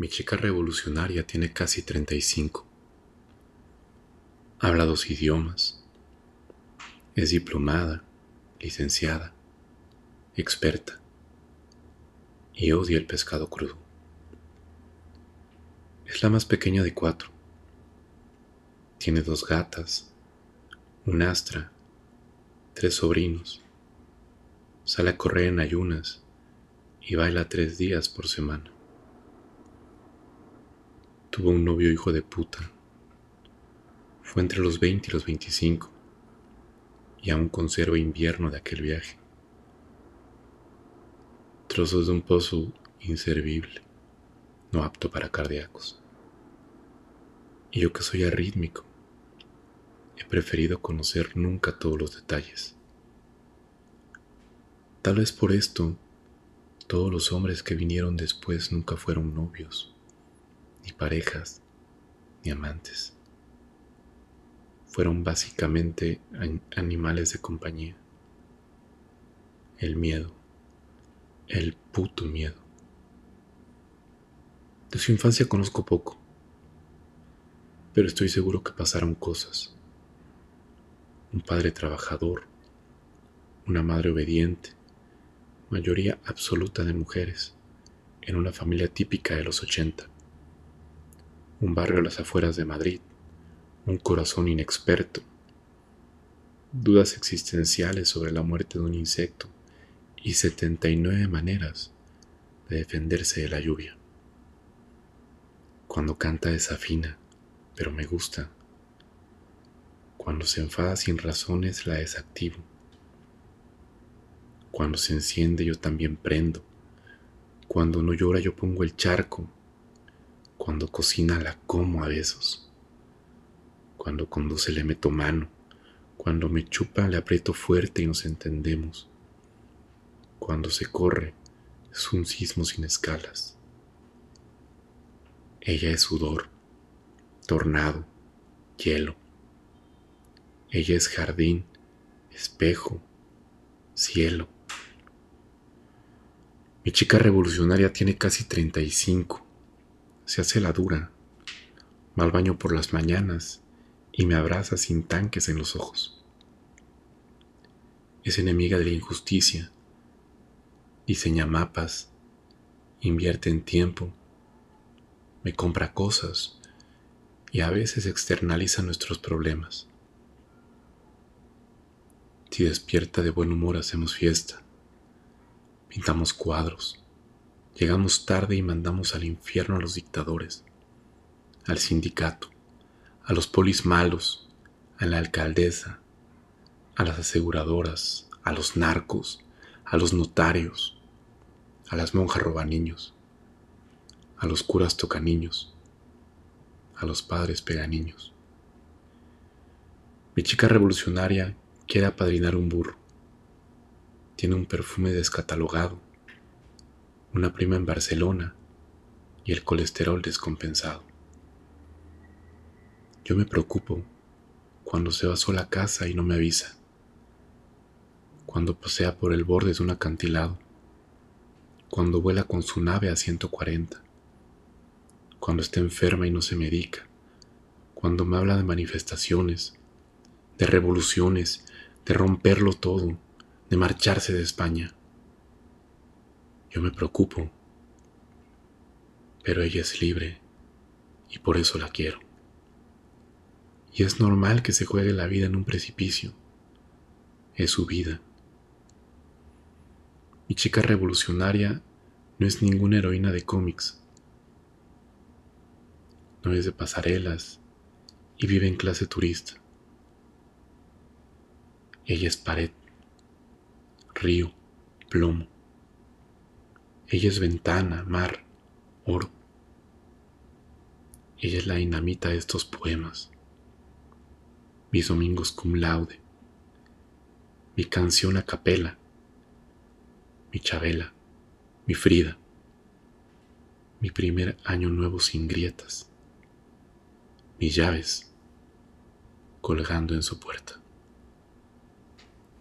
Mi chica revolucionaria tiene casi 35. Habla dos idiomas. Es diplomada, licenciada, experta y odia el pescado crudo. Es la más pequeña de cuatro. Tiene dos gatas, un astra, tres sobrinos. Sale a correr en ayunas y baila tres días por semana. Tuvo un novio hijo de puta. Fue entre los 20 y los 25 y aún conservo invierno de aquel viaje. Trozos de un pozo inservible, no apto para cardíacos. Y yo que soy arrítmico, he preferido conocer nunca todos los detalles. Tal vez por esto, todos los hombres que vinieron después nunca fueron novios ni parejas, ni amantes. Fueron básicamente animales de compañía. El miedo, el puto miedo. De su infancia conozco poco, pero estoy seguro que pasaron cosas. Un padre trabajador, una madre obediente, mayoría absoluta de mujeres, en una familia típica de los 80 un barrio a las afueras de Madrid, un corazón inexperto, dudas existenciales sobre la muerte de un insecto y 79 maneras de defenderse de la lluvia. Cuando canta desafina, pero me gusta. Cuando se enfada sin razones la desactivo. Cuando se enciende yo también prendo. Cuando no llora yo pongo el charco cuando cocina la como a besos. Cuando conduce le meto mano. Cuando me chupa le aprieto fuerte y nos entendemos. Cuando se corre es un sismo sin escalas. Ella es sudor, tornado, hielo. Ella es jardín, espejo, cielo. Mi chica revolucionaria tiene casi 35 se hace la dura, va al baño por las mañanas y me abraza sin tanques en los ojos. Es enemiga de la injusticia, diseña mapas, invierte en tiempo, me compra cosas y a veces externaliza nuestros problemas. Si despierta de buen humor hacemos fiesta, pintamos cuadros, Llegamos tarde y mandamos al infierno a los dictadores, al sindicato, a los polis malos, a la alcaldesa, a las aseguradoras, a los narcos, a los notarios, a las monjas robaniños, a los curas tocaniños, a los padres peganiños. Mi chica revolucionaria quiere apadrinar un burro. Tiene un perfume descatalogado una prima en Barcelona y el colesterol descompensado. Yo me preocupo cuando se va sola a casa y no me avisa, cuando pasea por el borde de un acantilado, cuando vuela con su nave a 140, cuando está enferma y no se medica, cuando me habla de manifestaciones, de revoluciones, de romperlo todo, de marcharse de España. Yo me preocupo, pero ella es libre y por eso la quiero. Y es normal que se juegue la vida en un precipicio. Es su vida. Mi chica revolucionaria no es ninguna heroína de cómics. No es de pasarelas y vive en clase turista. Ella es pared, río, plomo. Ella es ventana, mar, oro. Ella es la dinamita de estos poemas. Mis domingos cum laude. Mi canción a capela. Mi Chabela. Mi Frida. Mi primer año nuevo sin grietas. Mis llaves colgando en su puerta.